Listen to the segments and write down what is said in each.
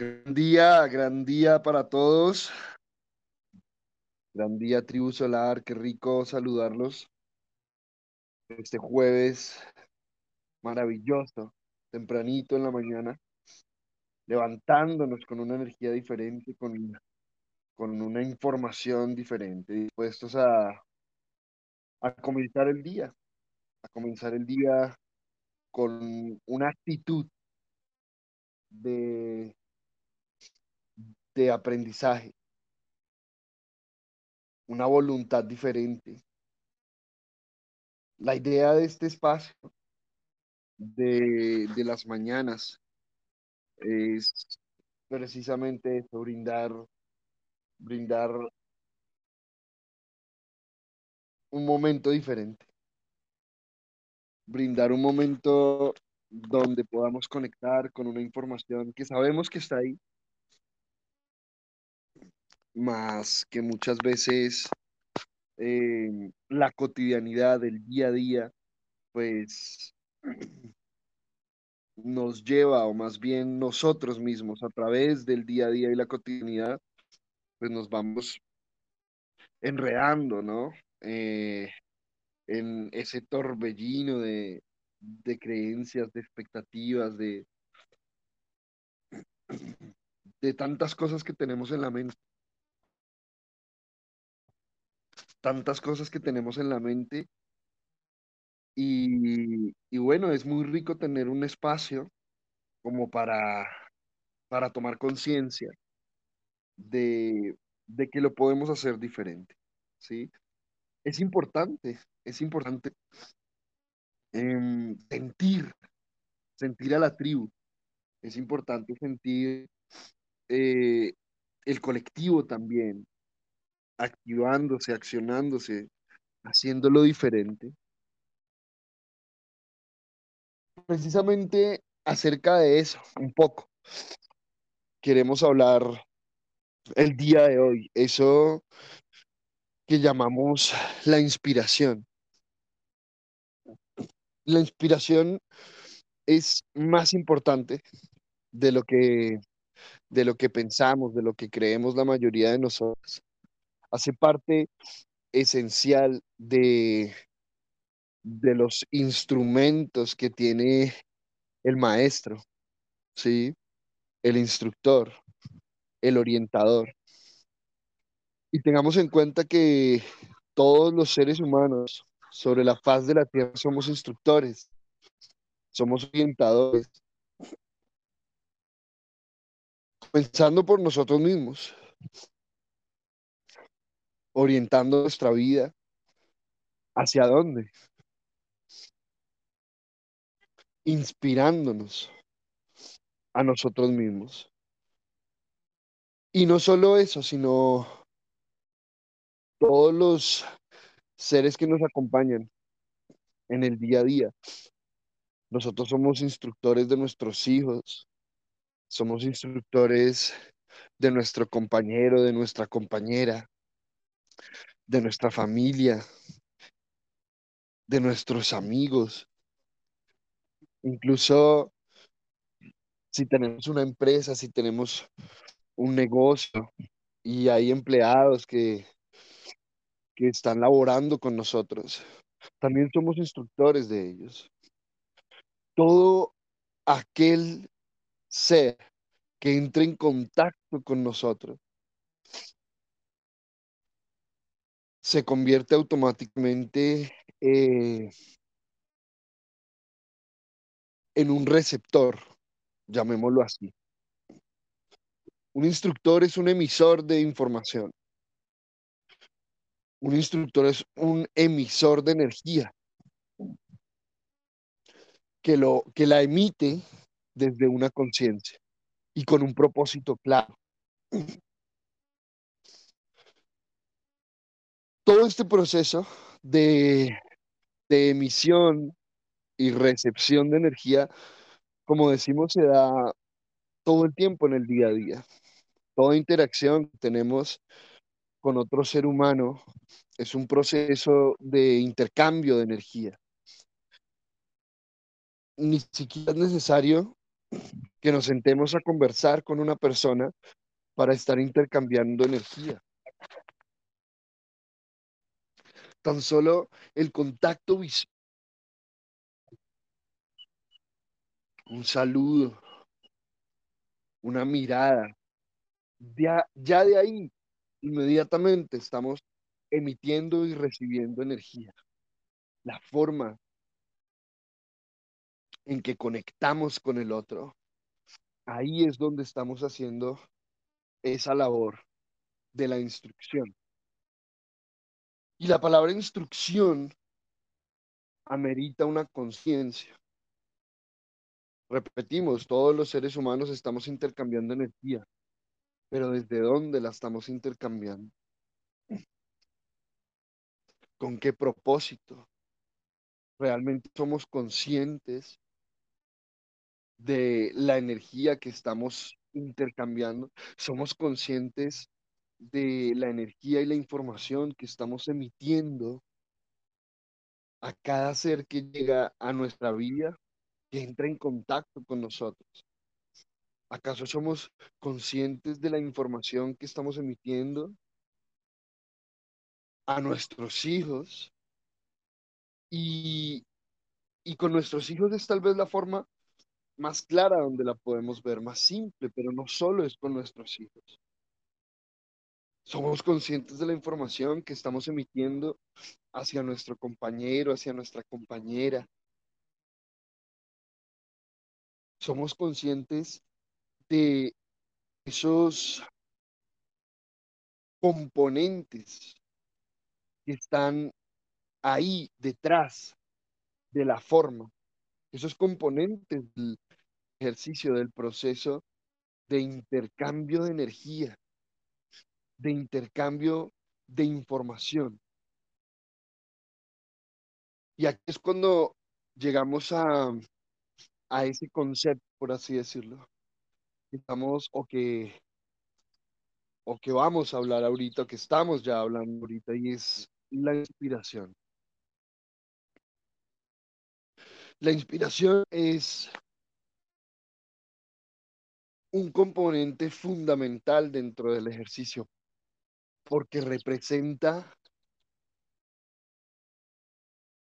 Gran día, gran día para todos. Gran día, tribu solar. Qué rico saludarlos. Este jueves maravilloso, tempranito en la mañana, levantándonos con una energía diferente, con, con una información diferente, dispuestos a, a comenzar el día, a comenzar el día con una actitud de, de aprendizaje, una voluntad diferente. La idea de este espacio de, de las mañanas es precisamente eso, brindar, brindar un momento diferente, brindar un momento donde podamos conectar con una información que sabemos que está ahí, más que muchas veces eh, la cotidianidad del día a día, pues nos lleva, o más bien nosotros mismos, a través del día a día y la cotidianidad, pues nos vamos enredando, ¿no? Eh, en ese torbellino de, de creencias, de expectativas, de, de tantas cosas que tenemos en la mente. Tantas cosas que tenemos en la mente. Y, bueno, es muy rico tener un espacio como para, para tomar conciencia de, de que lo podemos hacer diferente, ¿sí? Es importante, es importante em, sentir, sentir a la tribu, es importante sentir eh, el colectivo también, activándose, accionándose, haciéndolo diferente. Precisamente acerca de eso, un poco. Queremos hablar el día de hoy, eso que llamamos la inspiración. La inspiración es más importante de lo que, de lo que pensamos, de lo que creemos la mayoría de nosotros. Hace parte esencial de, de los instrumentos que tiene el maestro, ¿sí? El instructor, el orientador. Y tengamos en cuenta que todos los seres humanos sobre la faz de la tierra somos instructores, somos orientadores, pensando por nosotros mismos, orientando nuestra vida hacia dónde, inspirándonos a nosotros mismos. Y no solo eso, sino todos los seres que nos acompañan en el día a día. Nosotros somos instructores de nuestros hijos, somos instructores de nuestro compañero, de nuestra compañera, de nuestra familia, de nuestros amigos. Incluso si tenemos una empresa, si tenemos un negocio y hay empleados que, que están laborando con nosotros, también somos instructores de ellos. Todo aquel ser que entre en contacto con nosotros se convierte automáticamente eh, en un receptor, llamémoslo así. Un instructor es un emisor de información. Un instructor es un emisor de energía que, lo, que la emite desde una conciencia y con un propósito claro. Todo este proceso de, emisión y recepción de energía, como decimos, se da todo el tiempo en el día a día. Toda interacción que tenemos con otro ser humano es un proceso de intercambio de energía. Ni siquiera es necesario que nos sentemos a conversar con una persona para estar intercambiando energía. Tan solo el contacto visual, un saludo, una mirada, ya, ya de ahí inmediatamente estamos emitiendo y recibiendo energía. La forma en que conectamos con el otro, ahí es donde estamos haciendo esa labor de la instrucción. Y la palabra instrucción amerita una conciencia. Repetimos, todos los seres humanos estamos intercambiando energía, pero ¿desde dónde la estamos intercambiando? ¿Con qué propósito? ¿Realmente somos conscientes de la energía que estamos intercambiando? ¿Somos conscientes de la energía y la información que estamos emitiendo a cada ser que llega a nuestra vida, que entra en contacto con nosotros? ¿Acaso somos conscientes de la información que estamos emitiendo a nuestros hijos? Y, y con nuestros hijos es tal vez la forma más clara donde la podemos ver, más simple, pero no solo es con nuestros hijos. Somos conscientes de la información que estamos emitiendo hacia nuestro compañero, hacia nuestra compañera. Somos conscientes de esos componentes que están ahí detrás de la forma, esos componentes del ejercicio del proceso de intercambio de energía, de intercambio de información. Y aquí es cuando llegamos a, a ese concepto, por así decirlo, estamos o que o que vamos a hablar ahorita, que estamos ya hablando ahorita, y es la inspiración. La inspiración es un componente fundamental dentro del ejercicio porque representa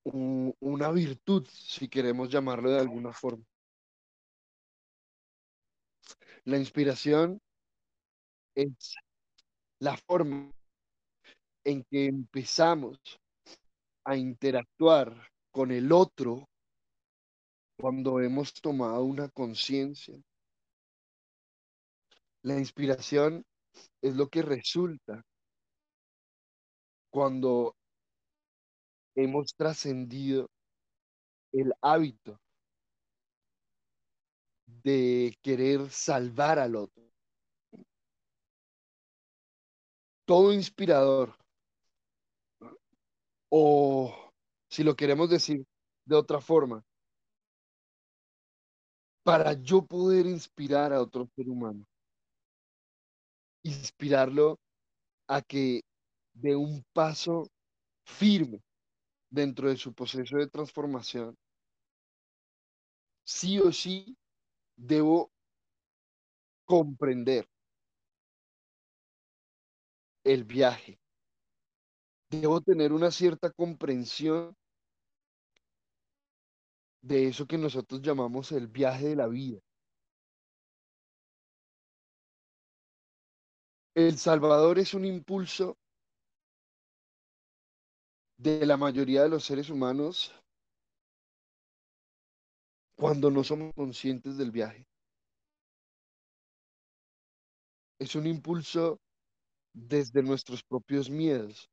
un, una virtud, si queremos llamarlo de alguna forma. La inspiración es la forma en que empezamos a interactuar con el otro cuando hemos tomado una conciencia. La inspiración es lo que resulta cuando hemos trascendido el hábito de querer salvar al otro. Todo inspirador, o si lo queremos decir de otra forma, para yo poder inspirar a otro ser humano, inspirarlo a que de un paso firme dentro de su proceso de transformación, sí o sí debo comprender el viaje. Debo tener una cierta comprensión de eso que nosotros llamamos el viaje de la vida. El Salvador es un impulso de la mayoría de los seres humanos cuando no somos conscientes del viaje. Es un impulso desde nuestros propios miedos,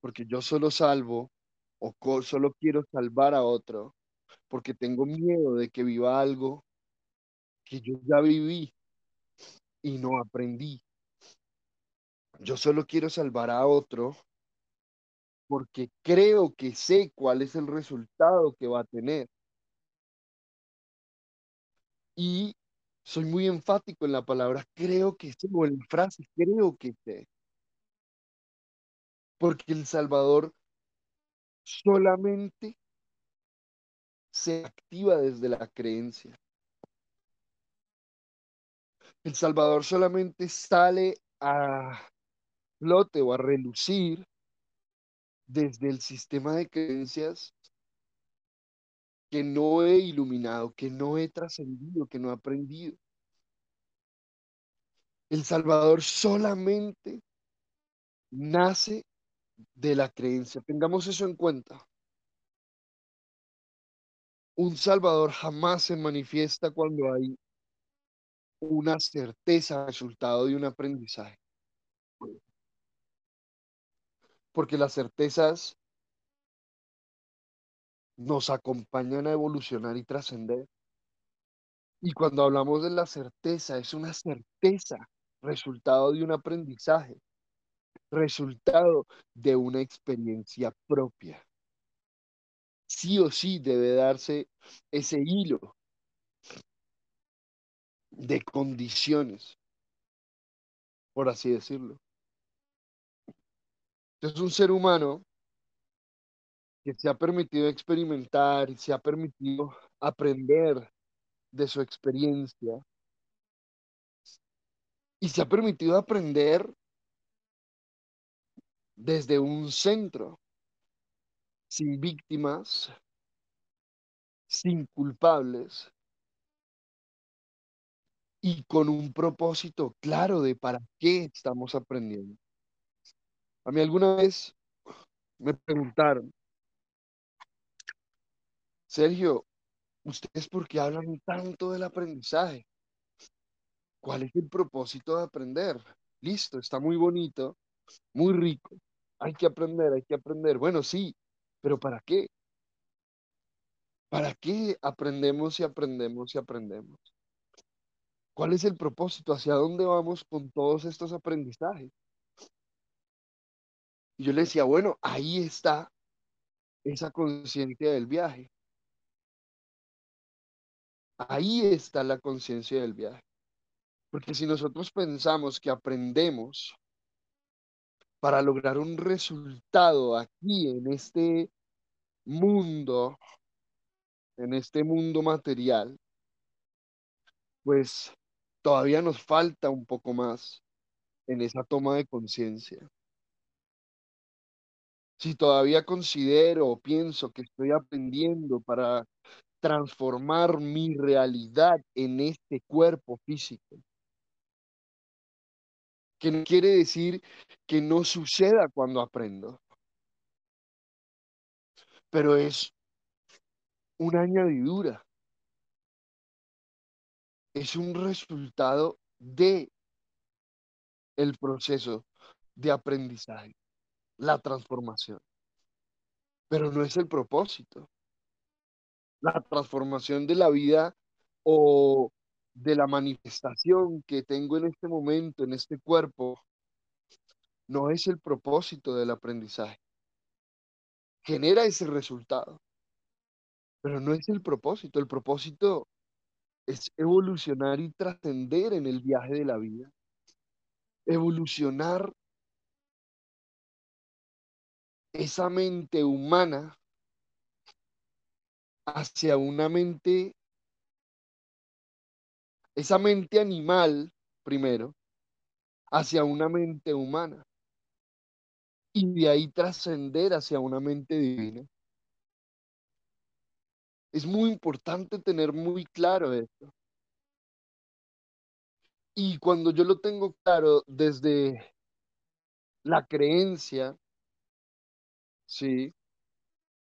porque yo solo salvo o solo quiero salvar a otro, porque tengo miedo de que viva algo que yo ya viví y no aprendí. Yo solo quiero salvar a otro porque creo que sé cuál es el resultado que va a tener. Y soy muy enfático en la palabra creo que sé, o en la frase creo que sé. Porque el Salvador solamente se activa desde la creencia. El Salvador solamente sale a flote o a relucir desde el sistema de creencias que no he iluminado, que no he trascendido, que no he aprendido. El Salvador solamente nace de la creencia. Tengamos eso en cuenta. Un Salvador jamás se manifiesta cuando hay una certeza resultado de un aprendizaje. Porque las certezas nos acompañan a evolucionar y trascender. Y cuando hablamos de la certeza, es una certeza resultado de un aprendizaje, resultado de una experiencia propia. Sí o sí debe darse ese hilo de condiciones, por así decirlo. Es un ser humano que se ha permitido experimentar y se ha permitido aprender de su experiencia y se ha permitido aprender desde un centro, sin víctimas, sin culpables y con un propósito claro de para qué estamos aprendiendo. A mí alguna vez me preguntaron, Sergio, ¿ustedes por qué hablan tanto del aprendizaje? ¿Cuál es el propósito de aprender? Listo, está muy bonito, muy rico. Hay que aprender, hay que aprender. Bueno, sí, pero ¿para qué? ¿Para qué aprendemos y aprendemos y aprendemos? ¿Cuál es el propósito? ¿Hacia dónde vamos con todos estos aprendizajes? Y yo le decía, bueno, ahí está esa conciencia del viaje. Ahí está la conciencia del viaje. Porque si nosotros pensamos que aprendemos para lograr un resultado aquí en este mundo, en este mundo material, pues todavía nos falta un poco más en esa toma de conciencia. Si todavía considero o pienso que estoy aprendiendo para transformar mi realidad en este cuerpo físico, que no quiere decir que no suceda cuando aprendo, pero es una añadidura, es un resultado de el proceso de aprendizaje, la transformación, pero no es el propósito. La transformación de la vida o de la manifestación que tengo en este momento, en este cuerpo, no es el propósito del aprendizaje. Genera ese resultado, pero no es el propósito. El propósito es evolucionar y trascender en el viaje de la vida. Evolucionar esa mente humana hacia una mente esa mente animal, primero, hacia una mente humana. Y de ahí trascender hacia una mente divina. Es muy importante tener muy claro esto. Y cuando yo lo tengo claro desde la creencia, sí,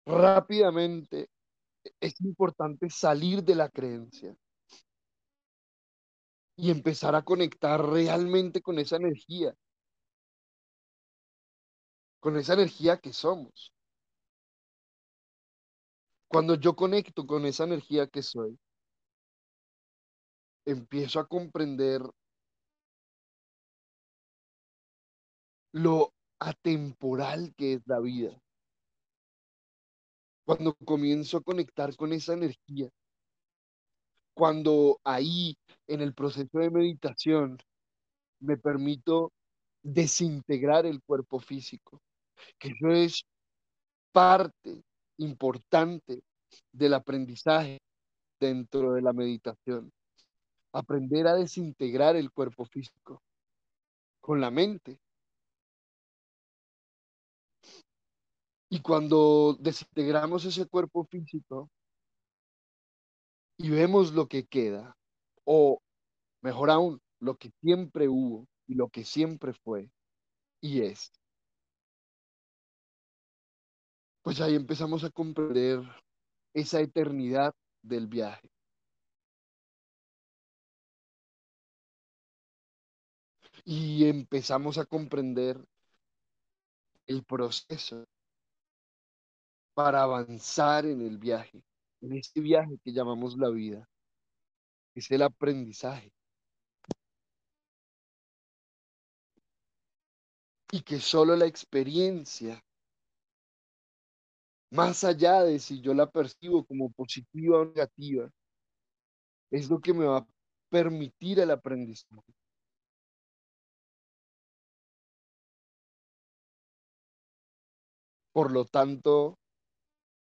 rápidamente es importante salir de la creencia y empezar a conectar realmente con esa energía, con esa energía que somos. Cuando yo conecto con esa energía que soy, empiezo a comprender lo atemporal que es la vida. Cuando comienzo a conectar con esa energía, cuando ahí en el proceso de meditación me permito desintegrar el cuerpo físico, que eso es parte importante del aprendizaje dentro de la meditación. aprender a desintegrar el cuerpo físico con la mente. Y cuando desintegramos ese cuerpo físico y vemos lo que queda, o mejor aún, lo que siempre hubo y lo que siempre fue y es, pues ahí empezamos a comprender esa eternidad del viaje. Y empezamos a comprender el proceso para avanzar en el viaje, en este viaje que llamamos la vida. Es el aprendizaje. Y que solo la experiencia, más allá de si yo la percibo como positiva o negativa, es lo que me va a permitir el aprendizaje. Por lo tanto,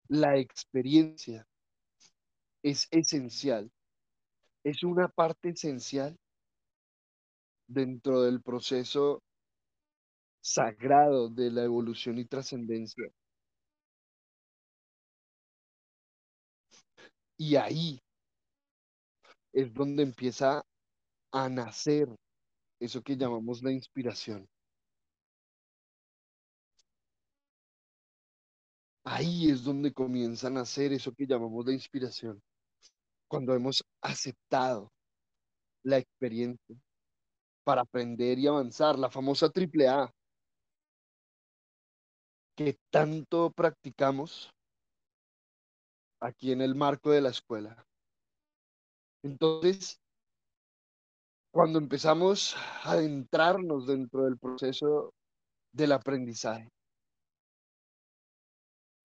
la experiencia es esencial, es una parte esencial dentro del proceso sagrado de la evolución y trascendencia. Y ahí es donde empieza a nacer eso que llamamos la inspiración. Ahí es donde comienzan a hacer eso que llamamos la inspiración. Cuando hemos aceptado la experiencia para aprender y avanzar, la famosa triple A, que tanto practicamos aquí en el marco de la escuela. Entonces, cuando empezamos a adentrarnos dentro del proceso del aprendizaje,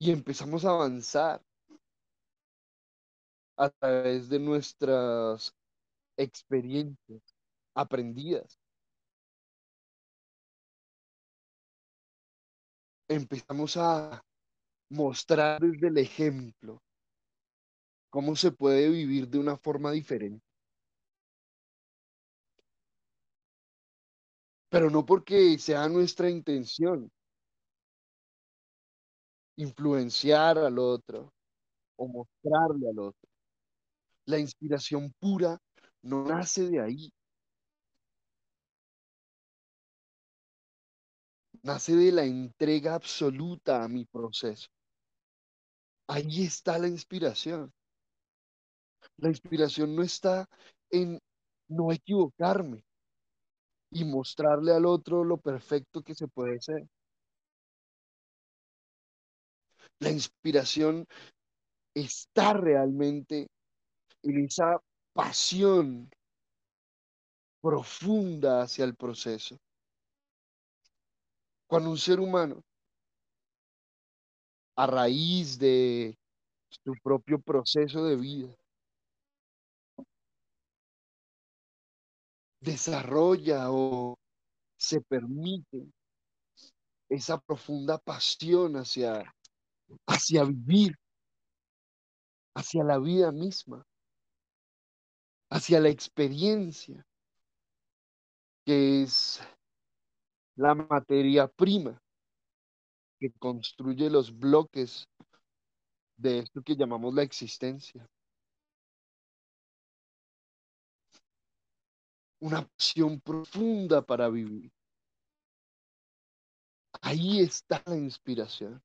y empezamos a avanzar a través de nuestras experiencias aprendidas. Empezamos a mostrar desde el ejemplo cómo se puede vivir de una forma diferente. Pero no porque sea nuestra intención, influenciar al otro o mostrarle al otro. La inspiración pura no nace de ahí. Nace de la entrega absoluta a mi proceso. Ahí está la inspiración. La inspiración no está en no equivocarme y mostrarle al otro lo perfecto que se puede ser. La inspiración está realmente en esa pasión profunda hacia el proceso. Cuando un ser humano, a raíz de su propio proceso de vida, desarrolla o se permite esa profunda pasión hacia hacia vivir, hacia la vida misma, hacia la experiencia, que es la materia prima que construye los bloques de esto que llamamos la existencia. Una pasión profunda para vivir. Ahí está la inspiración.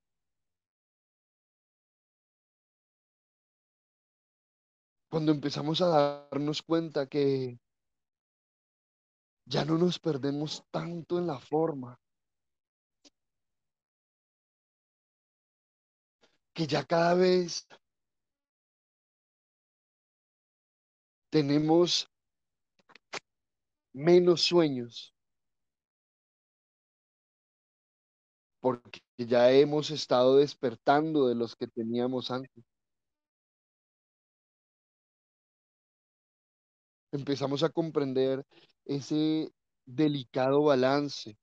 Cuando empezamos a darnos cuenta que ya no nos perdemos tanto en la forma, que ya cada vez tenemos menos sueños, porque ya hemos estado despertando de los que teníamos antes. Empezamos a comprender ese delicado balance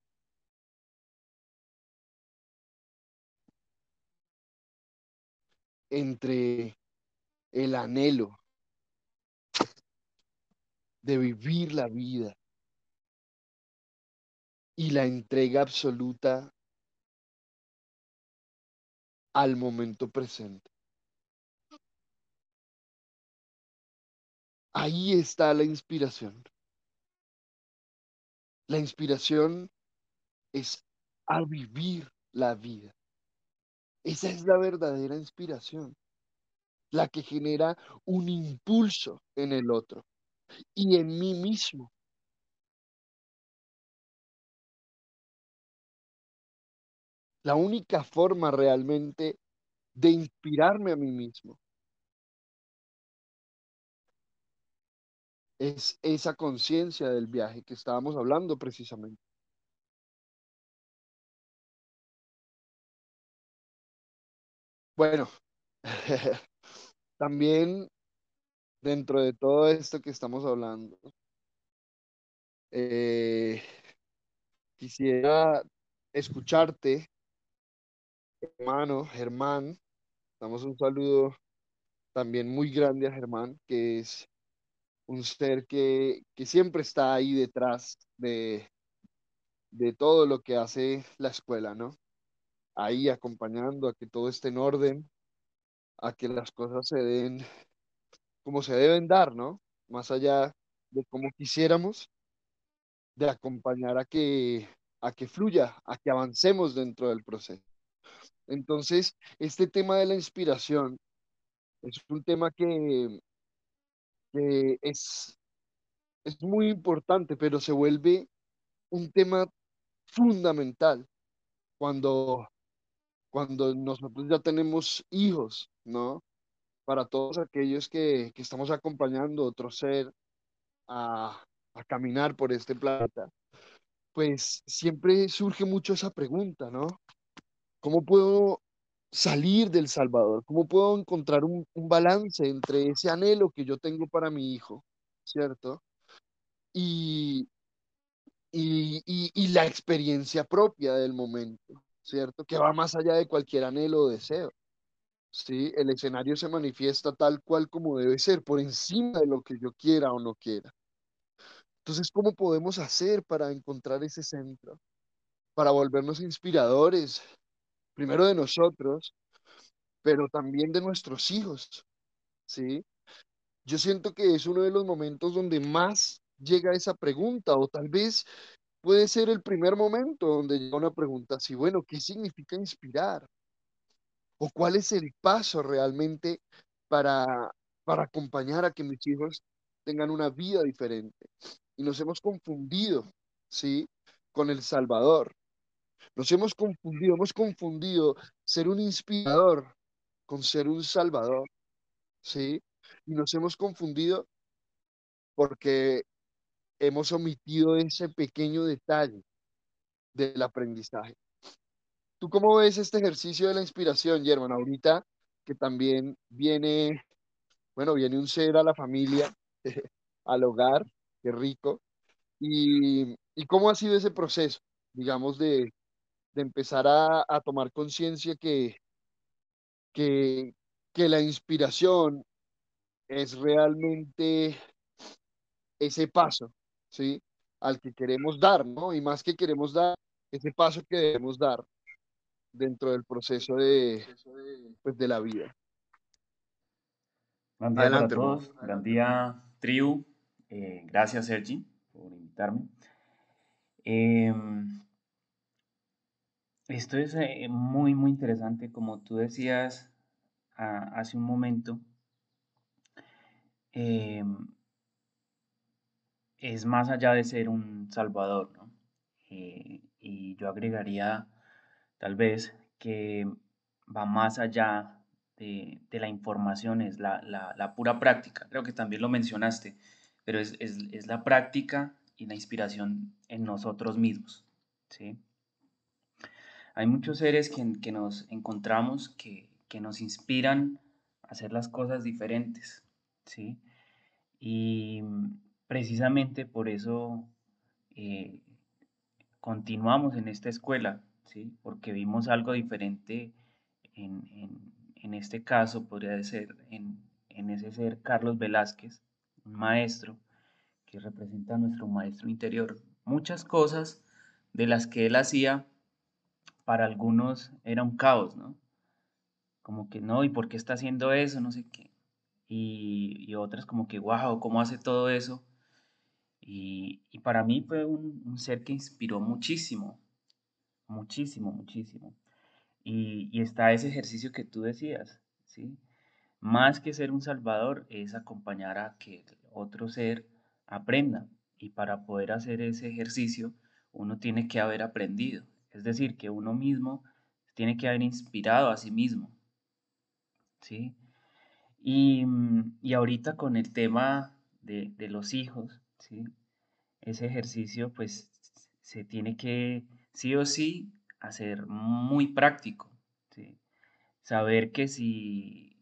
entre el anhelo de vivir la vida y la entrega absoluta al momento presente. Ahí está la inspiración. La inspiración es a vivir la vida. Esa es la verdadera inspiración, la que genera un impulso en el otro y en mí mismo. La única forma realmente de inspirarme a mí mismo es esa conciencia del viaje que estábamos hablando precisamente. Bueno, también dentro de todo esto que estamos hablando, eh, quisiera escucharte, hermano Germán. Damos un saludo también muy grande a Germán, que es un ser que, que siempre está ahí detrás de, de todo lo que hace la escuela, ¿no? Ahí acompañando a que todo esté en orden, a que las cosas se den como se deben dar, ¿no? Más allá de como quisiéramos, de acompañar a que, a que fluya, a que avancemos dentro del proceso. Entonces, este tema de la inspiración es un tema que, que es, es muy importante, pero se vuelve un tema fundamental cuando, cuando nosotros ya tenemos hijos, ¿no? Para todos aquellos que, que estamos acompañando otro ser a, a caminar por este planeta, pues siempre surge mucho esa pregunta, ¿no? ¿Cómo puedo salir del Salvador? ¿Cómo puedo encontrar un, balance entre ese anhelo que yo tengo para mi hijo, ¿cierto? Y, y, y, y, la experiencia propia del momento, ¿cierto? Que va más allá de cualquier anhelo o deseo. ¿sí? El escenario se manifiesta tal cual como debe ser, por encima de lo que yo quiera o no quiera. Entonces, ¿cómo podemos hacer para encontrar ese centro? Para volvernos inspiradores, primero de nosotros, pero también de nuestros hijos, ¿sí? Yo siento que es uno de los momentos donde más llega esa pregunta, o tal vez puede ser el primer momento donde llega una pregunta así, bueno, ¿qué significa inspirar? ¿O cuál es el paso realmente para, para acompañar a que mis hijos tengan una vida diferente? Y nos hemos confundido, ¿sí? Con el Salvador. Nos hemos confundido, hemos confundido ser un inspirador con ser un salvador, ¿sí? Y nos hemos confundido porque hemos omitido ese pequeño detalle del aprendizaje. ¿Tú cómo ves este ejercicio de la inspiración, Germán? Ahorita que también viene, bueno, viene un ser a la familia, al hogar, qué rico. Y, y, cómo ha sido ese proceso, digamos, de, de empezar a, a tomar conciencia que, que, que la inspiración es realmente ese paso, ¿sí? Al que queremos dar, ¿no? Y más que queremos dar, ese paso que debemos dar dentro del proceso de, pues, de la vida. Buen día Adelante, para todos, buen día, Triu. Eh, gracias, Sergi, por invitarme. Eh, esto es eh, muy, muy interesante, como tú decías a, hace un momento. Eh, es más allá de ser un salvador, ¿no? Eh, y yo agregaría tal vez que va más allá de, la información, es la, pura práctica. Creo que también lo mencionaste, pero es, es, es la práctica y la inspiración en nosotros mismos, ¿sí? Hay muchos seres que, que nos encontramos que, que, nos inspiran a hacer las cosas diferentes, ¿sí? Y precisamente por eso eh, continuamos en esta escuela, ¿sí? Porque vimos algo diferente en, en, este caso, podría ser en, en ese ser Carlos Velázquez, un maestro, que representa a nuestro maestro interior. Muchas cosas de las que él hacía, para algunos era un caos, ¿no? Como que no, ¿y por qué está haciendo eso? No sé qué. Y, otras como que, wow, ¿cómo hace todo eso? Y, para mí fue un, ser que inspiró muchísimo, muchísimo, muchísimo. Y, y, está ese ejercicio que tú decías, ¿sí? Más que ser un salvador es acompañar a que otro ser aprenda. Y para poder hacer ese ejercicio, uno tiene que haber aprendido. Es decir, que uno mismo tiene que haber inspirado a sí mismo. ¿Sí? Y, y ahorita con el tema de, de los hijos, ¿sí? Ese ejercicio pues se tiene que sí o sí hacer muy práctico, ¿sí? Saber que si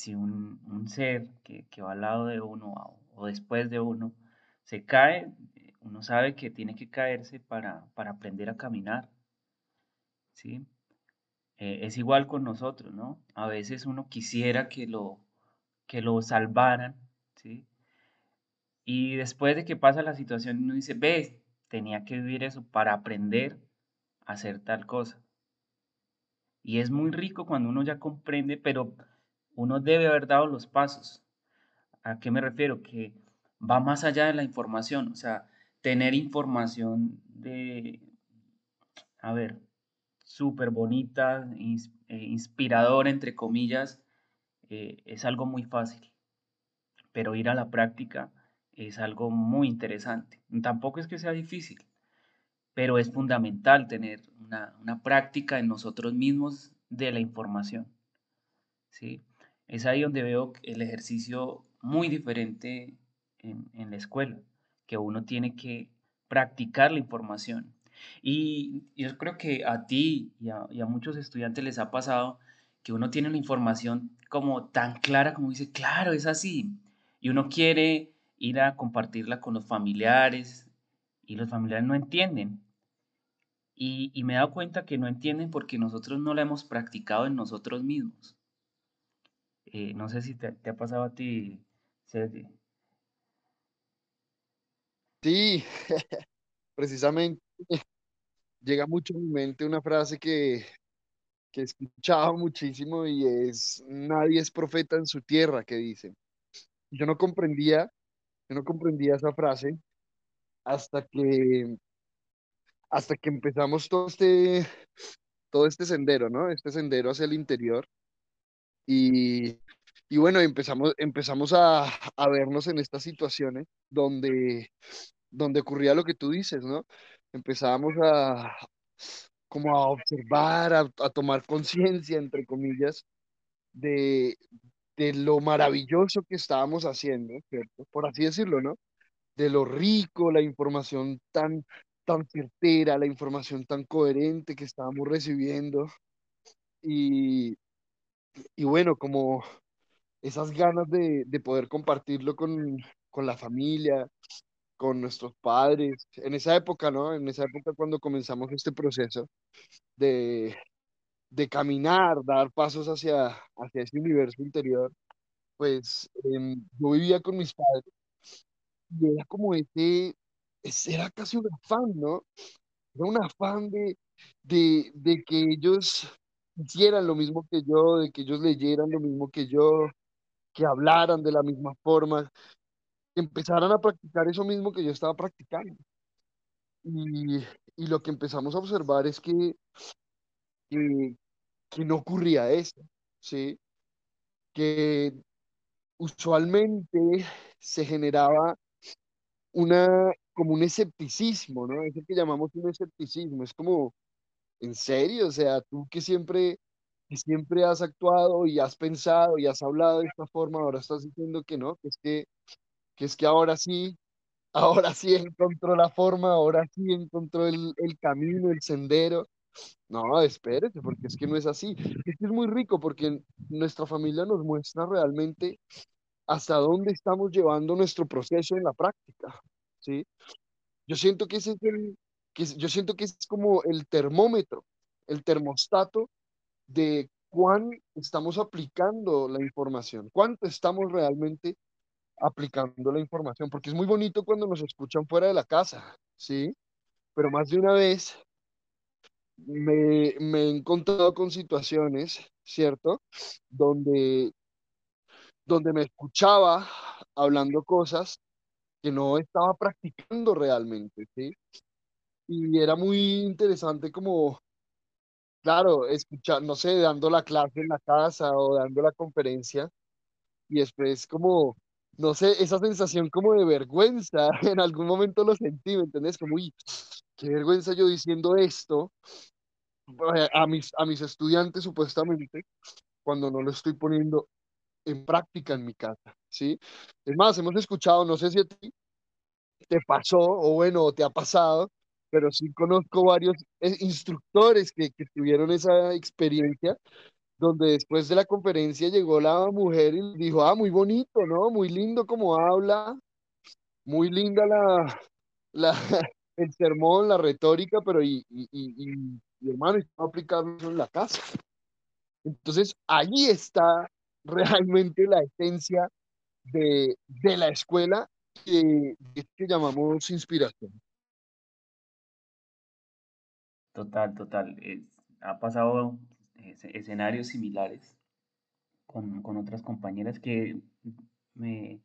si un, ser que, va al lado de uno o, después de uno se cae, uno sabe que tiene que caerse para, aprender a caminar. ¿sí? Eh, es igual con nosotros, ¿no? A veces uno quisiera que lo, que lo salvaran, ¿sí? Y después de que pasa la situación, uno dice, ve, tenía que vivir eso para aprender a hacer tal cosa. Y es muy rico cuando uno ya comprende, pero uno debe haber dado los pasos. ¿A qué me refiero? Que va más allá de la información, o sea, tener información de, a ver, súper bonita, eh, inspiradora, entre comillas, eh, es algo muy fácil, pero ir a la práctica es algo muy interesante. Tampoco es que sea difícil, pero es fundamental tener una, una práctica en nosotros mismos de la información. ¿sí? Es ahí donde veo el ejercicio muy diferente en, la escuela, que uno tiene que practicar la información. Y yo creo que a ti y a, muchos estudiantes les ha pasado que uno tiene la información como tan clara como dice, claro, es así. Y uno quiere ir a compartirla con los familiares y los familiares no entienden. Y, me he dado cuenta que no entienden porque nosotros no la hemos practicado en nosotros mismos. Eh, no sé si te, ha pasado a ti, Sergio. Sí, precisamente llega mucho a mi mente una frase que, que he escuchado muchísimo y es, nadie es profeta en su tierra, que dicen. Yo no comprendía, yo no comprendía esa frase hasta que, hasta que empezamos todo este, todo este sendero, ¿no? Este sendero hacia el interior y, y bueno, empezamos, empezamos a, a, vernos en estas situaciones donde, donde ocurría lo que tú dices, ¿no? Empezábamos a como a observar, a, a tomar conciencia, entre comillas, de, de lo maravilloso que estábamos haciendo, ¿cierto? Por así decirlo, ¿no? De lo rico, la información tan, tan certera, la información tan coherente que estábamos recibiendo. Y, y bueno, como esas ganas de, de poder compartirlo con, con, la familia, con nuestros padres, en esa época, ¿no? En esa época cuando comenzamos este proceso de, de caminar, dar pasos hacia, hacia ese universo interior, pues em, yo vivía con mis padres y era como ese, era casi un afán, ¿no? Era un afán de, de, de que ellos hicieran lo mismo que yo, de que ellos leyeran lo mismo que yo, que hablaran de la misma forma, que empezaran a practicar eso mismo que yo estaba practicando. Y, lo que empezamos a observar es que, que, que no ocurría eso, ¿sí? Que usualmente se generaba una, como un escepticismo, ¿no? Es que llamamos un escepticismo, es como, ¿En serio? O sea, tú que siempre, que siempre has actuado y has pensado y has hablado de esta forma, ahora estás diciendo que no, que es que, que es que ahora sí, ahora sí encontró la forma, ahora sí encontró el, el camino, el sendero. No, espérate, porque es que no es así. Es es muy rico porque nuestra familia nos muestra realmente hasta dónde estamos llevando nuestro proceso en la práctica, ¿sí? Yo siento que ese es el, que yo siento que es como el termómetro, el termostato de cuán estamos aplicando la información, cuánto estamos realmente aplicando la información, porque es muy bonito cuando nos escuchan fuera de la casa, ¿sí? Pero más de una vez me, me he encontrado con situaciones, ¿cierto? Donde, donde me escuchaba hablando cosas que no estaba practicando realmente, ¿sí? Y era muy interesante como, claro, escuchar, no sé, dando la clase en la casa o dando la conferencia y después como, no sé, esa sensación como de vergüenza, en algún momento lo sentí, ¿me entendés? Como, uy, qué vergüenza yo diciendo esto a mis, a mis estudiantes supuestamente cuando no lo estoy poniendo en práctica en mi casa, ¿sí? Es más, hemos escuchado, no sé si a ti te pasó o bueno, te ha pasado, pero sí conozco varios eh, instructores que, que tuvieron esa experiencia donde después de la conferencia llegó la mujer y dijo, ah, muy bonito, ¿no? Muy lindo como habla, muy linda la, la, el sermón, la retórica, pero y, y, y, y hermano, cómo aplicarlo en la casa. Entonces, ahí está realmente la esencia de, de la escuela que, que llamamos inspiración. Total, total. Es- ha pasado es- escenarios similares con, con otras compañeras que me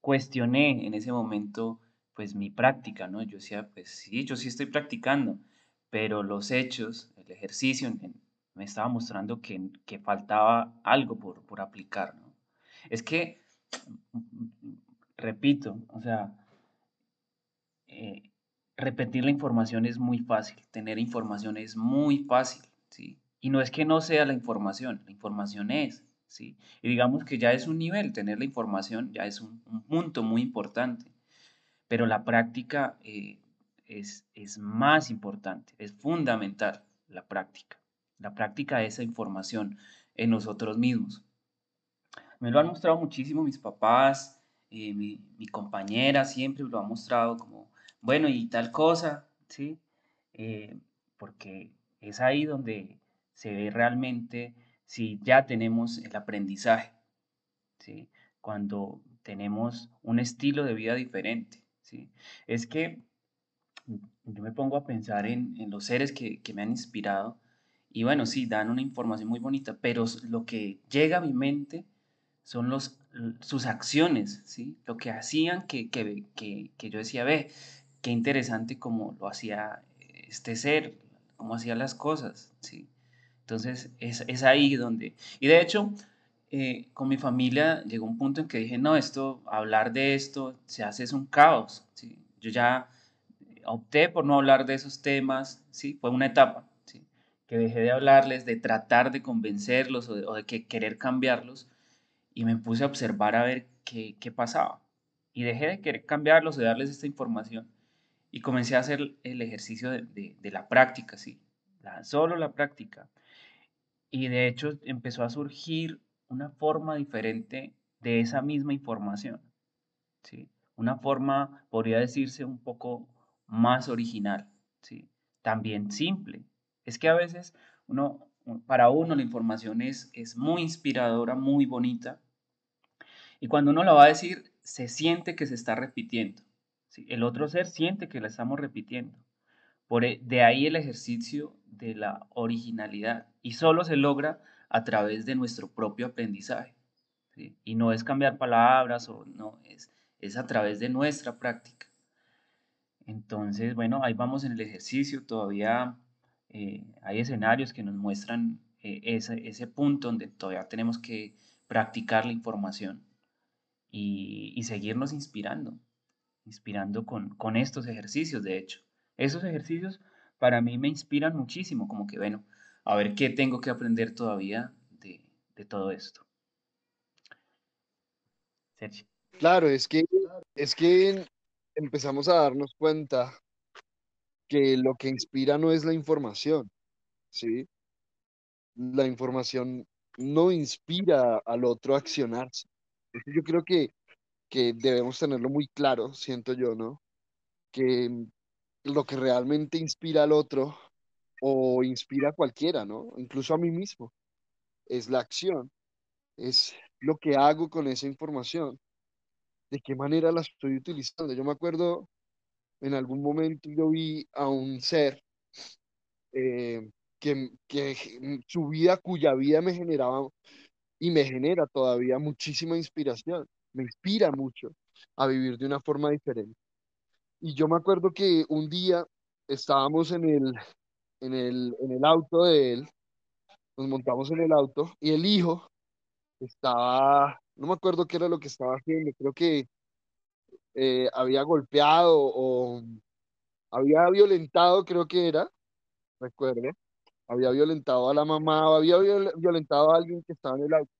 cuestioné en ese momento, pues mi práctica, ¿no? Yo decía, pues sí, yo sí estoy practicando, pero los hechos, el ejercicio me estaba mostrando que, que faltaba algo por, por aplicar, ¿no? Es que, repito, o sea, eh, repetir la información es muy fácil, tener información es muy fácil, ¿sí? Y no es que no sea la información, la información es, ¿sí? Y digamos que ya es un nivel, tener la información ya es un, un punto muy importante, pero la práctica eh, es, es más importante, es fundamental la práctica, la práctica de esa información en nosotros mismos. Me lo han mostrado muchísimo mis papás, eh, mi, mi compañera siempre lo ha mostrado como, bueno, y tal cosa, ¿sí? Eh, porque es ahí donde se ve realmente si ya tenemos el aprendizaje, ¿sí? Cuando tenemos un estilo de vida diferente, ¿sí? Es que yo me pongo a pensar en, en los seres que, que me han inspirado y bueno, sí, dan una información muy bonita, pero lo que llega a mi mente son los, sus acciones, ¿sí? Lo que hacían que, que, que, que yo decía, ve, qué interesante como lo hacía este ser, cómo hacía las cosas, ¿sí? Entonces es, es ahí donde... Y de hecho, eh, con mi familia llegó un punto en que dije, no, esto, hablar de esto se hace es un caos, ¿sí? Yo ya opté por no hablar de esos temas, ¿sí? Fue una etapa, ¿sí? Que dejé de hablarles, de tratar de convencerlos o de, o de que querer cambiarlos y me puse a observar a ver qué, qué pasaba. Y dejé de querer cambiarlos, de darles esta información y comencé a hacer el ejercicio de, la práctica, ¿sí? La- solo la práctica. Y de hecho empezó a surgir una forma diferente de esa misma información, ¿sí? Una forma, podría decirse, un poco más original, ¿sí? También simple. Es que a veces uno, para uno la información es, es muy inspiradora, muy bonita, y cuando uno la va a decir, se siente que se está repitiendo, El otro ser siente que la estamos repitiendo. Por, e- de ahí el ejercicio de la originalidad, y solo se logra a través de nuestro propio aprendizaje. Y no es cambiar palabras o no, es, es a través de nuestra práctica. Entonces, bueno, ahí vamos en el ejercicio, todavía eh, hay escenarios que nos muestran eh, ese, ese punto donde todavía tenemos que practicar la información y, y seguirnos inspirando, inspirando con, con estos ejercicios, de hecho. Esos ejercicios para mí me inspiran muchísimo, como que, bueno, a ver qué tengo que aprender todavía de, de todo esto. Sergio. Claro, es que, es que empezamos a darnos cuenta que lo que inspira no es la información, ¿sí? La información no inspira al otro a accionarse. Yo creo que, que debemos tenerlo muy claro, siento yo, ¿no? Que lo que realmente inspira al otro o inspira a cualquiera, ¿no? Incluso a mí mismo, es la acción, es lo que hago con esa información. de qué manera la estoy utilizando. Yo me acuerdo, en algún momento yo vi a un ser eh, que, que su vida, cuya vida me generaba y me genera todavía muchísima inspiración, me inspira mucho a vivir de una forma diferente. Y yo me acuerdo que un día estábamos en el, en el, en el auto de él, nos montamos en el auto y el hijo estaba, no me acuerdo qué era lo que estaba haciendo, creo que eh, había golpeado o había violentado, creo que era, recuerdo, había violentado a la mamá, había violentado a alguien que estaba en el auto.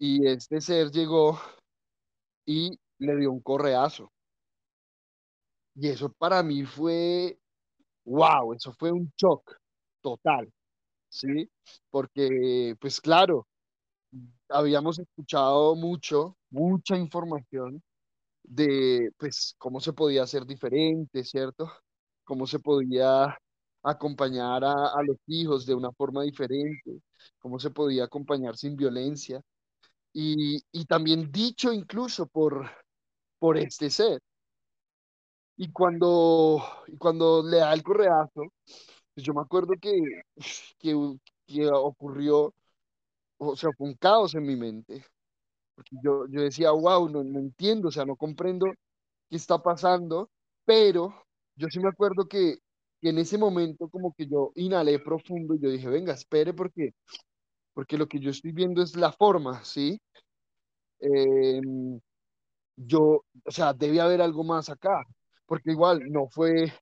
Y este ser llegó y le dio un correazo. Y eso para mí fue, wow, eso fue un shock total, ¿sí? Porque, pues claro, habíamos escuchado mucho, mucha información de, pues, cómo se podía hacer diferente, ¿cierto? Cómo se podía acompañar a, a los hijos de una forma diferente, cómo se podía acompañar sin violencia. Y, y también dicho incluso por, por este ser. Y cuando, y cuando le da el correazo, pues yo me acuerdo que, que, que ocurrió, o sea, fue un caos en mi mente. Porque yo, yo decía, wow, no, no entiendo, o sea, no comprendo qué está pasando, pero yo sí me acuerdo que, que en ese momento como que yo inhalé profundo y yo dije, venga, espere porque, porque lo que yo estoy viendo es la forma, ¿sí? Em, yo, o sea, debe haber algo más acá, porque igual no fue,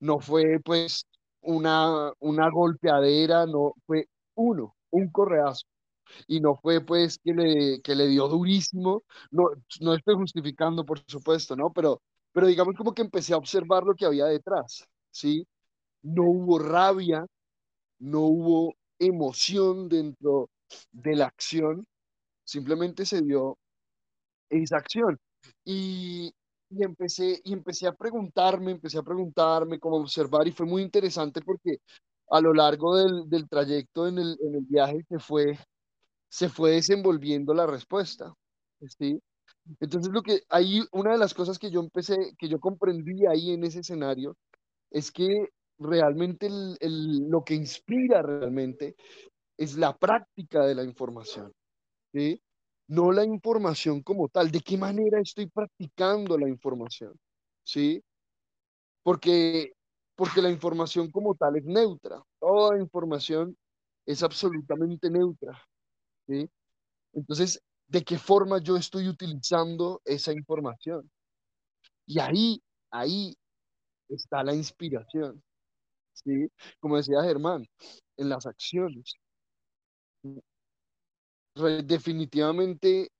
no fue pues una, una golpeadera, no, fue uno, un correazo. Y no fue pues que le, que le dio durísimo, no, no estoy justificando por supuesto, ¿no? Pero, pero digamos como que empecé a observar lo que había detrás, ¿sí? No hubo rabia, no hubo emoción dentro de la acción, simplemente se dio esa acción. Y, empecé, y empecé a preguntarme, empecé a preguntarme, cómo observar, y fue muy interesante porque a lo largo del, del trayecto en el, en el viaje se fue, se fue desenvolviendo la respuesta, ¿sí? Entonces, lo que ahí, una de las cosas que yo empecé, que yo comprendí ahí en ese escenario, es que realmente lo que inspira realmente es la práctica de la información, ¿sí? No la información como tal, de qué manera estoy practicando la información, ¿sí? Porque, porque la información como tal es neutra, toda información es absolutamente neutra, ¿sí? Entonces, ¿de qué forma yo estoy utilizando esa información? Y ahí, ahí está la inspiración, ¿sí? Como decía Germán, en las acciones. Definitivamente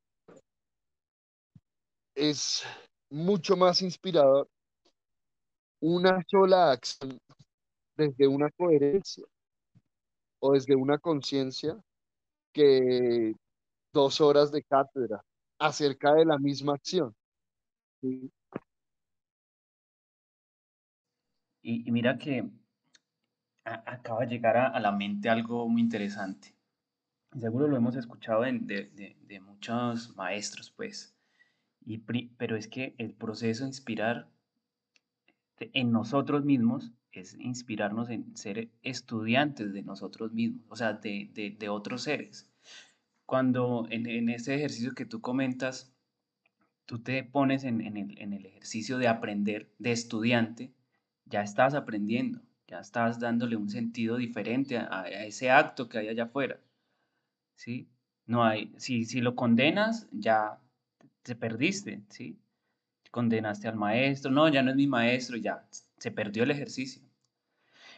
es mucho más inspirador una sola acción desde una coherencia o desde una conciencia que dos horas de cátedra acerca de la misma acción. ¿sí? Y, y, mira que acaba de llegar a, la mente algo muy interesante. Seguro lo hemos escuchado de, de, de muchos maestros, pues. Y, pero es que el proceso de inspirar en nosotros mismos es inspirarnos en ser estudiantes de nosotros mismos, o sea, de, de, de otros seres. Cuando en, en, ese ejercicio que tú comentas, tú te pones en, en, el, en el ejercicio de aprender, de estudiante, ya estás aprendiendo, ya estás dándole un sentido diferente a, a ese acto que hay allá afuera. ¿sí? No hay, si, si lo condenas, ya te perdiste, ¿sí? Condenaste al maestro, no, ya no es mi maestro, ya se perdió el ejercicio.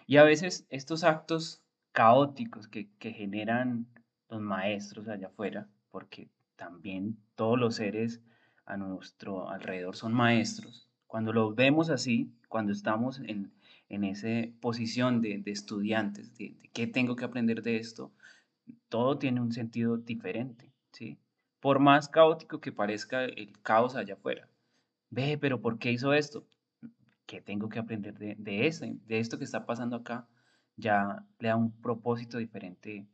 Y a veces estos actos caóticos que, que generan los maestros allá afuera, porque también todos los seres a nuestro alrededor son maestros, cuando los vemos así, cuando estamos en, en esa posición de, de estudiantes, de, qué tengo que aprender de esto, todo tiene un sentido diferente, ¿sí? Por más caótico que parezca el caos allá afuera. Ve, pero ¿por qué hizo esto? ¿Qué tengo que aprender de, de, ese, de esto que está pasando acá? Ya le da un propósito diferente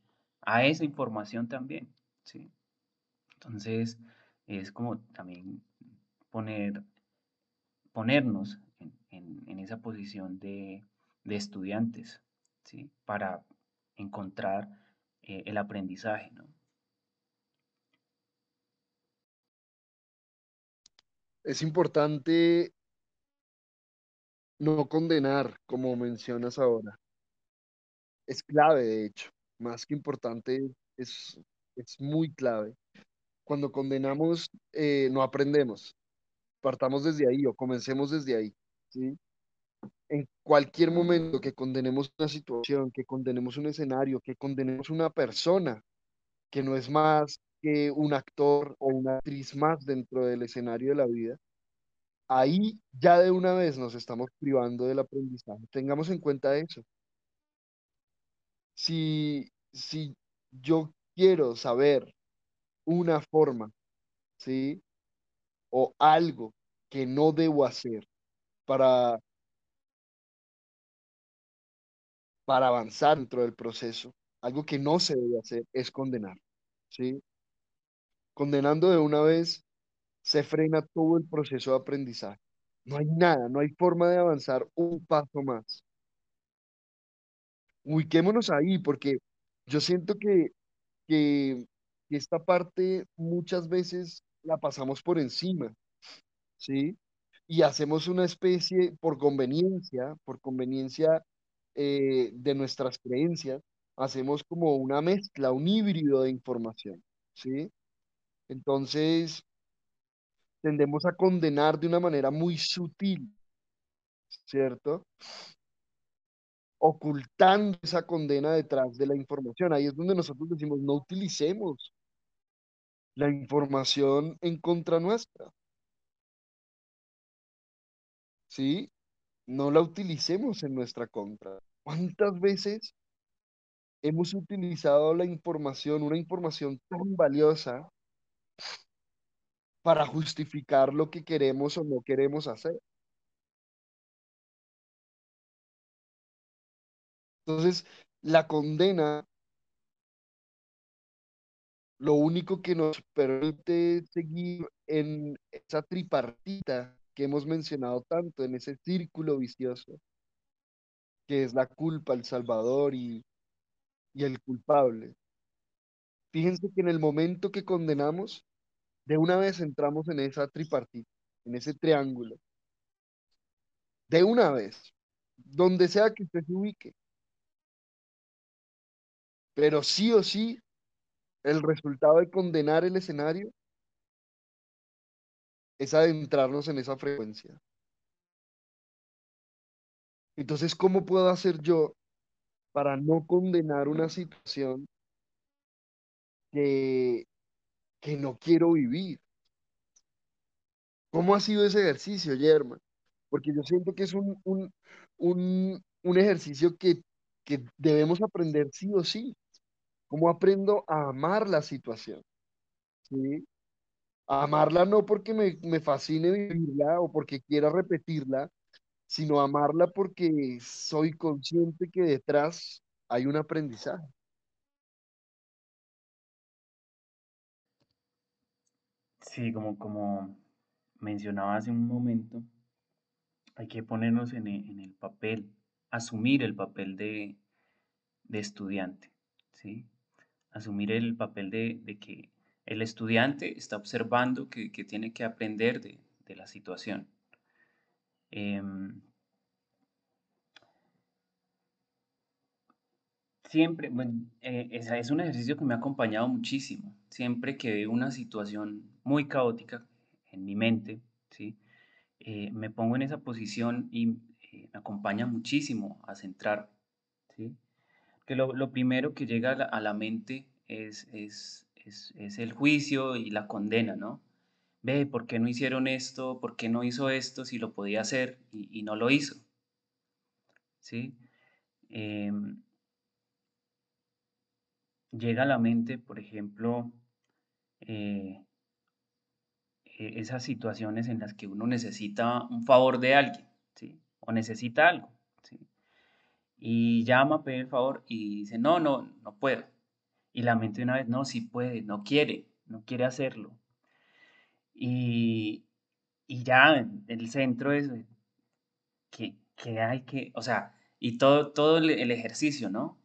a esa información también, ¿sí? Entonces, es como también poner, ponernos en, esa posición de, estudiantes, ¿sí? Para encontrar eh, el aprendizaje. Es importante no condenar, como mencionas ahora. Es clave, de hecho, más que importante, es, es muy clave. Cuando condenamos, eh, no aprendemos. Partamos desde ahí o comencemos desde ahí. ¿Sí? En cualquier momento que condenemos una situación, que condenemos un escenario, que condenemos una persona, que no es más que un actor o una actriz más dentro del escenario de la vida, ahí ya de una vez nos estamos privando del aprendizaje. Tengamos en cuenta eso. Si, si yo quiero saber una forma, ¿sí? O algo que no debo hacer para, para avanzar dentro del proceso, algo que no se debe hacer es condenar, ¿sí? Condenando de una vez se frena todo el proceso de aprendizaje. No hay nada, no hay forma de avanzar un paso más. Ubiquémonos ahí, porque yo siento que, que, esta parte muchas veces la pasamos por encima, ¿sí? Y hacemos una especie, por conveniencia, por conveniencia eh, de nuestras creencias, hacemos como una mezcla, un híbrido de información, ¿sí? Entonces, tendemos a condenar de una manera muy sutil, ¿cierto? Ocultando esa condena detrás de la información. Ahí es donde nosotros decimos, no utilicemos la información en contra nuestra. ¿Sí? No la utilicemos en nuestra contra. ¿Cuántas veces hemos utilizado la información, una información tan valiosa, para justificar lo que queremos o no queremos hacer. Entonces, la condena lo único que nos permite seguir en esa tripartita que hemos mencionado tanto, en ese círculo vicioso, que es la culpa, el salvador y, y el culpable. Fíjense que en el momento que condenamos, de una vez entramos en esa tripartita, en ese triángulo. De una vez, donde sea que usted se ubique. Pero sí o sí, el resultado de condenar el escenario es adentrarnos en esa frecuencia. Entonces, ¿cómo puedo hacer yo para no condenar una situación que que no quiero vivir. ¿Cómo ha sido ese ejercicio, Yerma? Porque yo siento que es un, un, un, un ejercicio que, que debemos aprender sí o sí. ¿Cómo aprendo a amar la situación? ¿Sí? Amarla no porque me, me fascine vivirla o porque quiera repetirla, sino amarla porque soy consciente que detrás hay un aprendizaje. Sí, como, como mencionaba hace un momento, hay que ponernos en el, papel, asumir el papel de, estudiante, ¿sí? Asumir el papel de, que el estudiante está observando que, tiene que aprender de, la situación. Em, Siempre, bueno, eh, es, un ejercicio que me ha acompañado muchísimo. Siempre que veo una situación muy caótica en mi mente, ¿sí? Eh, me pongo en esa posición y eh, me acompaña muchísimo a centrar. ¿sí? Que lo, primero que llega a la, mente es, es, el juicio y la condena, ¿no? Ve, ¿por qué no hicieron esto? ¿Por qué no hizo esto si lo podía hacer y, no lo hizo? ¿Sí? Em, llega a la mente, por ejemplo, eh, e-, esas situaciones en las que uno necesita un favor de alguien, ¿sí? O necesita algo, ¿sí? Y llama a pedir el favor y dice, no, no, no puedo. Y la mente una vez, no, sí puede, no quiere, no quiere hacerlo. Y, y ya el centro es que, hay que, o sea, y todo, todo el, ejercicio, ¿no?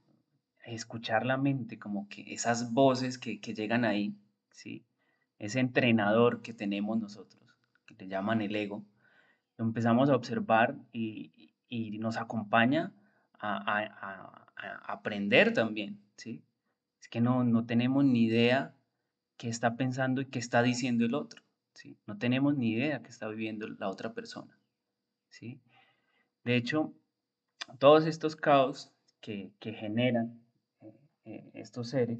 Escuchar la mente, como que esas voces que, llegan ahí, ¿sí? Ese entrenador que tenemos nosotros, que te llaman el ego, lo empezamos a observar y, nos acompaña a, aprender también, ¿sí? Que no, no tenemos ni idea qué está pensando y qué está diciendo el otro, ¿sí? No tenemos ni idea qué está viviendo la otra persona, ¿sí? De hecho, todos estos caos que, generan eh, eh, estos seres,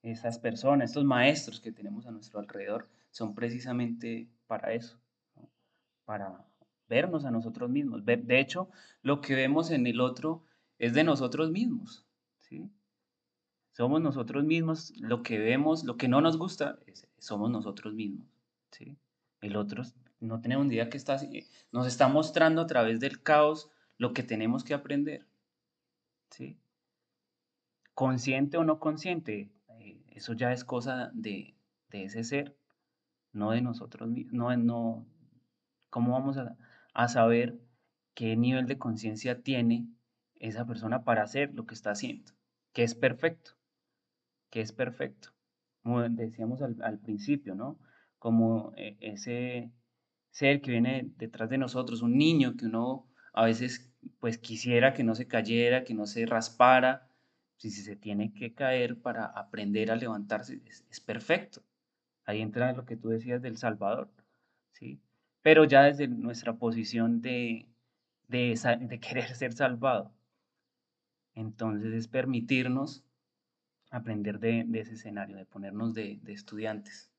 estas personas, estos maestros que tenemos a nuestro alrededor, son precisamente para eso, para vernos a nosotros mismos. De hecho, lo que vemos en el otro es de nosotros mismos. ¿sí? Somos nosotros mismos, lo que vemos, lo que no nos gusta, somos nosotros mismos. El otro no tenemos idea que está, nos está mostrando a través del caos lo que tenemos que aprender. Consciente o no consciente, eh, eso ya es cosa de, ese ser, no de nosotros mismos. No, no, ¿Cómo vamos a, a saber qué nivel de conciencia tiene esa persona para hacer lo que está haciendo? Que es perfecto, que es perfecto. Como decíamos al, al principio, ¿no? Como eh, ese ser que viene detrás de nosotros, un niño que uno a veces pues quisiera que no se cayera, que no se raspara, si se tiene que caer para aprender a levantarse, es, perfecto. Ahí entra lo que tú decías del Salvador, ¿sí? Pero ya desde nuestra posición de, de, querer ser salvado. Entonces es permitirnos aprender de, ese escenario, de ponernos de, de estudiantes.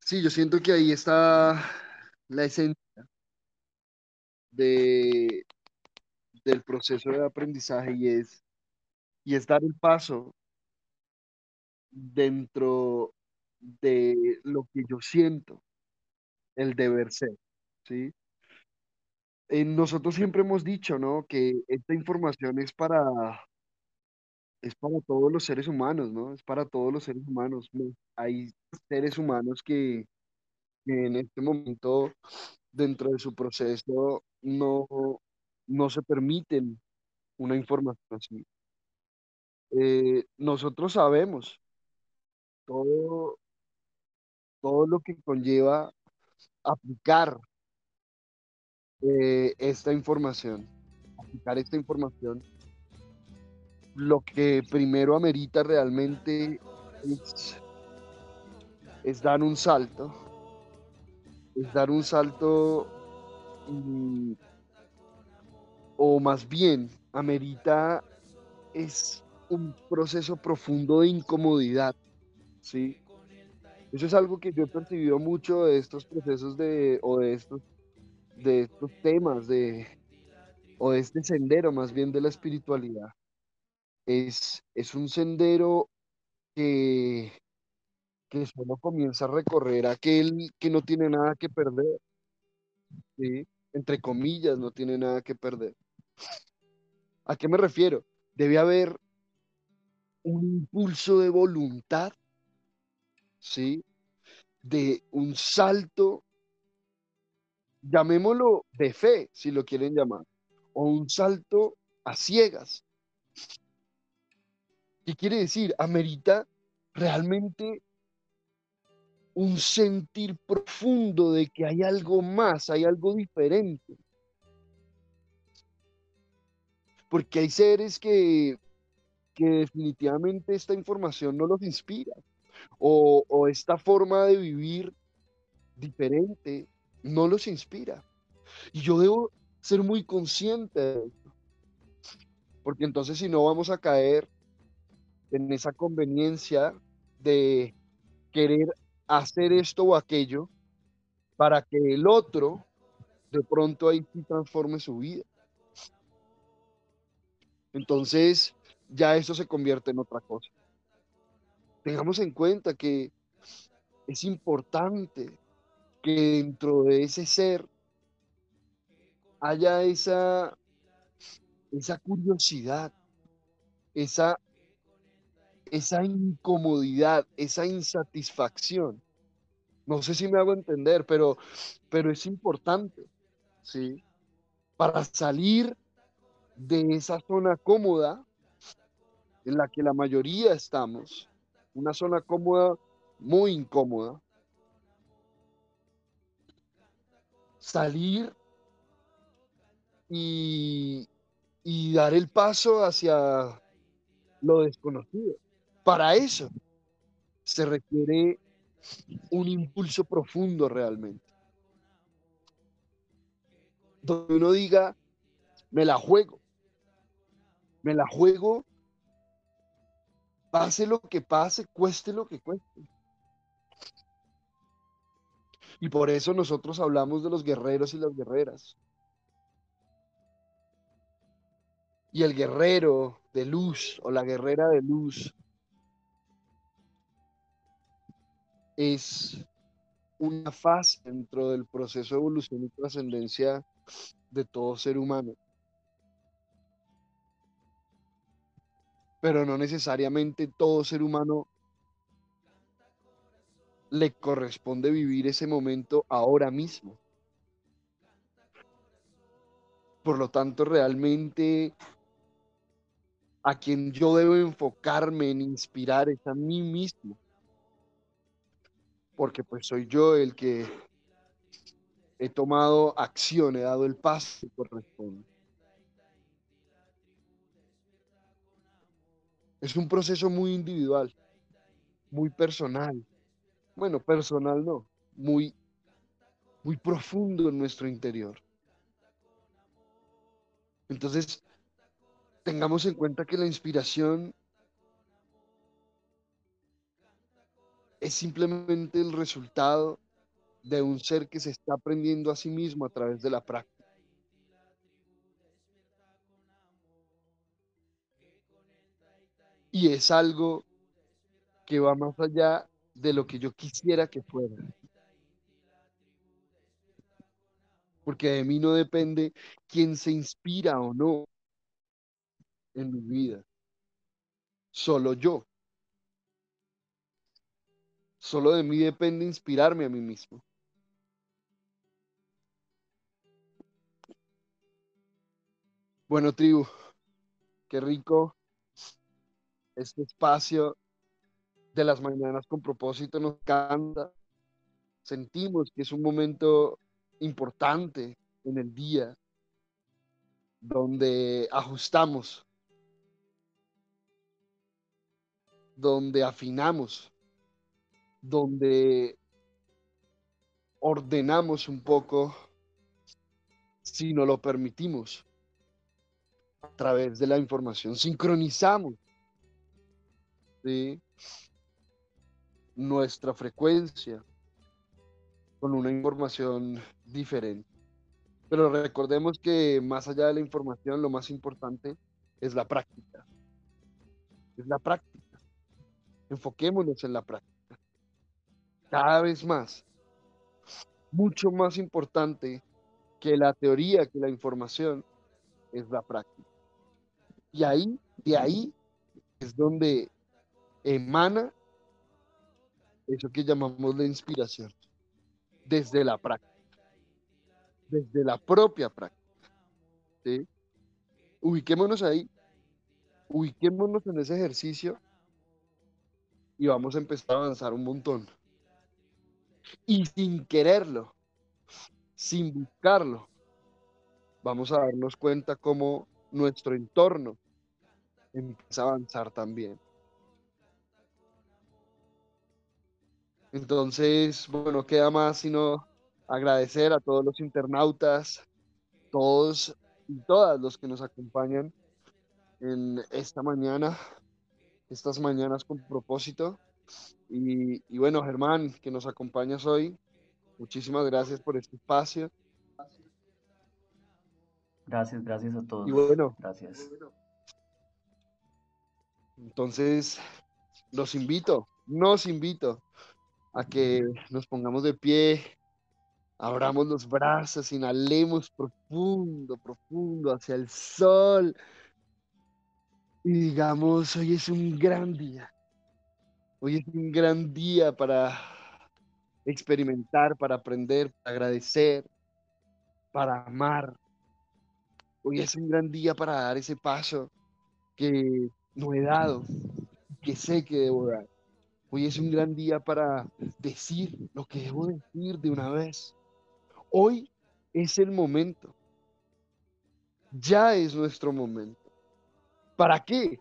Sí, yo siento que ahí está la esencia de, del proceso de aprendizaje y es, y es dar el paso dentro de lo que yo siento, el deber ser, ¿sí? Eh, nosotros siempre hemos dicho, ¿no? Que esta información es para, es para todos los seres humanos, ¿no? Es para todos los seres humanos. Hay seres humanos que, en este momento, dentro de su proceso, no, no se permiten una información así. Eh, nosotros sabemos todo, todo lo que conlleva aplicar eh, esta información, aplicar esta información lo que primero amerita realmente es, dar un salto, es dar un salto mm, o más bien amerita es un proceso profundo de incomodidad, ¿sí? Eso es algo que yo he percibido mucho de estos procesos de, o de estos, de estos temas, de, o de este sendero más bien de la espiritualidad es, es un sendero que, que solo comienza a recorrer aquel que no tiene nada que perder, entre comillas, no tiene nada que perder. ¿A qué me refiero? Debe haber un impulso de voluntad, ¿sí? De un salto, llamémoslo de fe, si lo quieren llamar, o un salto a ciegas, ¿Qué quiere decir? Amerita realmente un sentir profundo de que hay algo más, hay algo diferente. Porque hay seres que, que definitivamente esta información no los inspira o, o esta forma de vivir diferente no los inspira. Y yo debo ser muy consciente de esto. Porque entonces si no vamos a caer en esa conveniencia de querer hacer esto o aquello para que el otro de pronto ahí sí transforme su vida. Entonces ya eso se convierte en otra cosa. Tengamos en cuenta que es importante que dentro de ese ser haya esa, esa curiosidad, esa esa incomodidad, esa insatisfacción. No sé si me hago entender, pero, pero es importante, ¿sí? Para salir de esa zona cómoda en la que la mayoría estamos, una zona cómoda, muy incómoda, salir y, y dar el paso hacia lo desconocido. Para eso se requiere un impulso profundo realmente. Donde uno diga, me la juego, me la juego, pase lo que pase, cueste lo que cueste. Y por eso nosotros hablamos de los guerreros y las guerreras. Y el guerrero de luz o la guerrera de luz es una fase dentro del proceso de evolución y trascendencia de todo ser humano. Pero no necesariamente todo ser humano le corresponde vivir ese momento ahora mismo. Por lo tanto, realmente a quien yo debo enfocarme en inspirar es a mí mismo. Porque pues soy yo el que he tomado acción, he dado el paso que corresponde. Es un proceso muy individual, muy personal. Bueno, personal no, muy, muy profundo en nuestro interior. Entonces, tengamos en cuenta que la inspiración es simplemente el resultado de un ser que se está aprendiendo a sí mismo a través de la práctica. Y es algo que va más allá de lo que yo quisiera que fuera. Porque de mí no depende quién se inspira o no en mi vida. Solo yo. Solo de mí depende inspirarme a mí mismo. Bueno, tribu, qué rico este espacio de las mañanas con propósito nos canta. Sentimos que es un momento importante en el día donde ajustamos donde afinamos, donde ordenamos un poco, si no lo permitimos, a través de la información, sincronizamos nuestra frecuencia con una información diferente. Pero recordemos que más allá de la información, lo más importante es la práctica. Es la práctica. Enfoquémonos en la práctica. Cada vez más. Mucho más importante que la teoría, que la información, es la práctica. Y ahí, de ahí, es donde emana eso que llamamos la inspiración. Desde la práctica. Desde la propia práctica. Ubiquémonos ahí. Ubiquémonos en ese ejercicio y vamos a empezar a avanzar un montón. Y sin quererlo, sin buscarlo, vamos a darnos cuenta cómo nuestro entorno empieza a avanzar también. Entonces, bueno, queda más sino agradecer a todos los internautas, todos y todas los que nos acompañan en esta mañana estas mañanas con propósito. Y, bueno, Germán, que nos acompañas hoy, muchísimas gracias por este espacio. Gracias, gracias a todos. Y bueno, gracias. Entonces, los invito, nos invito a que nos pongamos de pie, abramos los brazos, inhalemos profundo, profundo hacia el sol y digamos, hoy es un gran día. Hoy es un gran día para experimentar, para aprender, para agradecer, para amar. Hoy es un gran día para dar ese paso que no he dado, que sé que debo dar. Hoy es un gran día para decir lo que debo decir de una vez. Hoy es el momento. Ya es nuestro momento. ¿Para qué?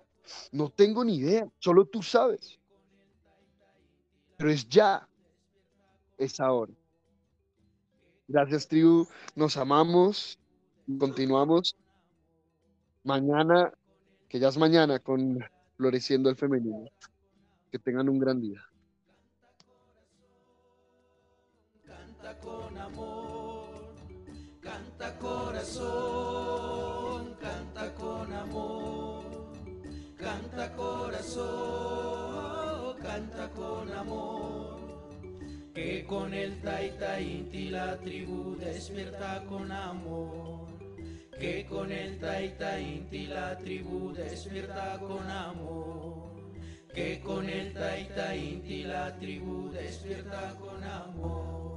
No tengo ni idea, solo tú sabes. Pero es ya, es ahora. Gracias, tribu. Nos amamos. Continuamos mañana, que ya es mañana, con Floreciendo el Femenino. Que tengan un gran día. Canta con amor, canta corazón, canta con amor, canta corazón, canta con amor. Que con el Taita Inti la tribu despierta con amor. Que con el Taita Inti la tribu despierta con amor. Que con el Taita Inti la tribu despierta con amor.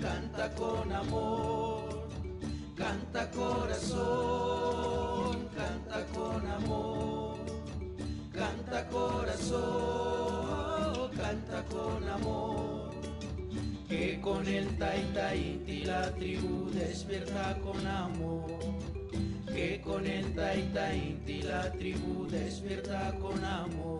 Canta con amor, canta corazón, canta con amor, canta corazón, canta con amor. Que con el Taita Inti la tribu despierta con amor. Que con el Taita Inti la tribu despierta con amor